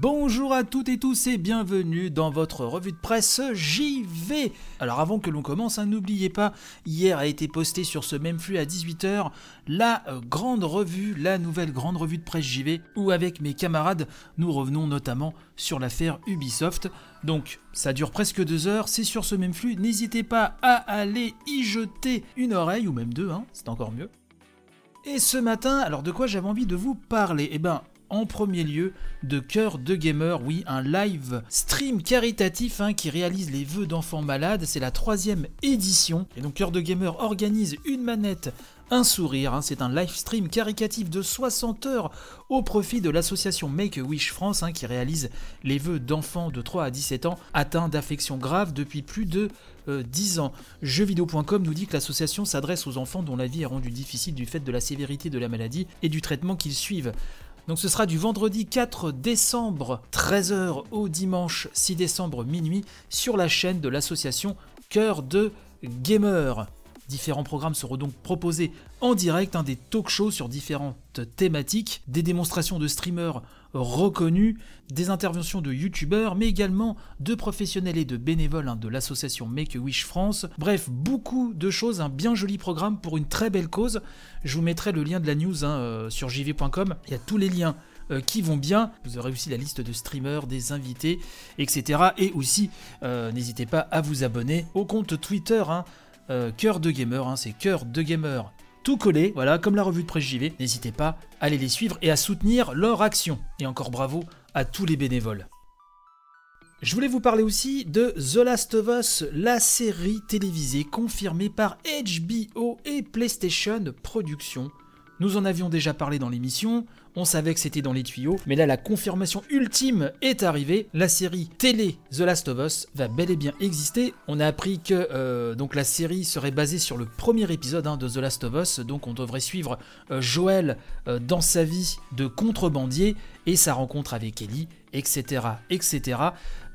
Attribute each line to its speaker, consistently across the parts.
Speaker 1: Bonjour à toutes et tous et bienvenue dans votre revue de presse JV. Alors avant que l'on commence, hein, n'oubliez pas, hier a été posté sur ce même flux à 18h la euh, grande revue, la nouvelle grande revue de presse JV, où avec mes camarades, nous revenons notamment sur l'affaire Ubisoft. Donc ça dure presque deux heures, c'est sur ce même flux, n'hésitez pas à aller y jeter une oreille, ou même deux, hein, c'est encore mieux. Et ce matin, alors de quoi j'avais envie de vous parler? Eh ben, en premier lieu de Cœur de Gamer, oui, un live stream caritatif hein, qui réalise les vœux d'enfants malades. C'est la troisième édition. Et donc Cœur de Gamer organise une manette un sourire. Hein. C'est un live stream caricatif de 60 heures au profit de l'association Make-A-Wish France hein, qui réalise les vœux d'enfants de 3 à 17 ans atteints d'affections graves depuis plus de 10 euh, ans. Jeuxvideo.com nous dit que l'association s'adresse aux enfants dont la vie est rendue difficile du fait de la sévérité de la maladie et du traitement qu'ils suivent. Donc ce sera du vendredi 4 décembre 13h au dimanche 6 décembre minuit sur la chaîne de l'association Cœur de Gamer. Différents programmes seront donc proposés en direct, hein, des talk shows sur différentes thématiques, des démonstrations de streamers reconnus, des interventions de youtubeurs, mais également de professionnels et de bénévoles hein, de l'association Make-A-Wish France. Bref, beaucoup de choses, un bien joli programme pour une très belle cause. Je vous mettrai le lien de la news hein, euh, sur jv.com, il y a tous les liens euh, qui vont bien. Vous aurez aussi la liste de streamers, des invités, etc. Et aussi, euh, n'hésitez pas à vous abonner au compte Twitter euh, cœur de Gamer, hein, c'est Cœur de Gamer tout collé, voilà, comme la revue de presse JV. N'hésitez pas à aller les suivre et à soutenir leur action. Et encore bravo à tous les bénévoles. Je voulais vous parler aussi de The Last of Us, la série télévisée confirmée par HBO et PlayStation Productions. Nous en avions déjà parlé dans l'émission, on savait que c'était dans les tuyaux, mais là la confirmation ultime est arrivée. La série télé The Last of Us va bel et bien exister. On a appris que euh, donc la série serait basée sur le premier épisode hein, de The Last of Us, donc on devrait suivre euh, Joël euh, dans sa vie de contrebandier et sa rencontre avec Ellie, etc. etc.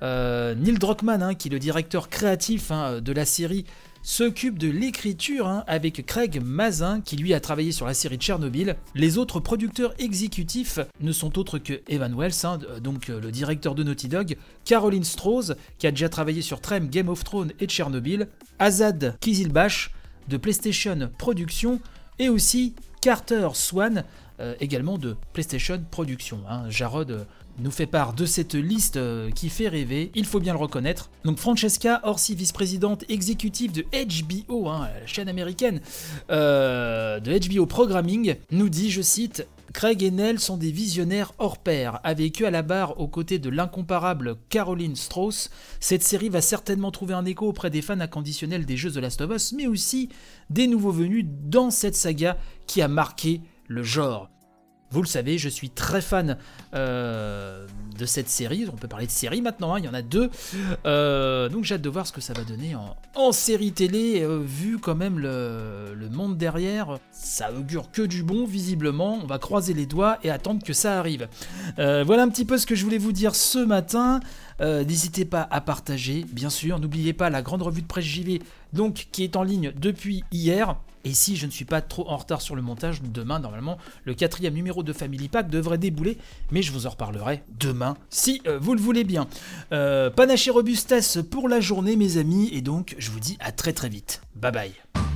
Speaker 1: Neil Druckmann, hein, qui est le directeur créatif hein, de la série, s'occupe de l'écriture hein, avec Craig Mazin qui lui a travaillé sur la série Tchernobyl. Les autres producteurs exécutifs ne sont autres que Evan Wells, hein, donc euh, le directeur de Naughty Dog, Caroline Strauss qui a déjà travaillé sur Trem, Game of Thrones et Tchernobyl, Azad Kizilbash de PlayStation Productions et aussi Carter Swan euh, également de PlayStation Productions. Hein. Jarod euh, nous fait part de cette liste euh, qui fait rêver, il faut bien le reconnaître. Donc Francesca Orsi, vice-présidente exécutive de HBO, hein, la chaîne américaine de HBO Programming, nous dit, je cite, Craig et Nell sont des visionnaires hors pair. Avec eux à la barre aux côtés de l'incomparable Caroline Strauss, cette série va certainement trouver un écho auprès des fans inconditionnels des jeux de Last of Us, mais aussi des nouveaux venus dans cette saga qui a marqué le genre. Vous le savez, je suis très fan euh, de cette série. On peut parler de série maintenant, hein, il y en a deux. Euh, donc j'ai hâte de voir ce que ça va donner en, série télé. Euh, vu quand même le, monde derrière, ça augure que du bon, visiblement. On va croiser les doigts et attendre que ça arrive. voilà un petit peu ce que je voulais vous dire ce matin. N'hésitez pas à partager, bien sûr. N'oubliez pas la grande revue de presse JV, donc qui est en ligne depuis hier. Et si je ne suis pas trop en retard sur le montage, demain, normalement, le quatrième numéro de Family Pack devrait débouler, mais je vous en reparlerai demain, si euh, vous le voulez bien. Euh, panache et robustesse pour la journée, mes amis, et donc je vous dis à très très vite. Bye bye.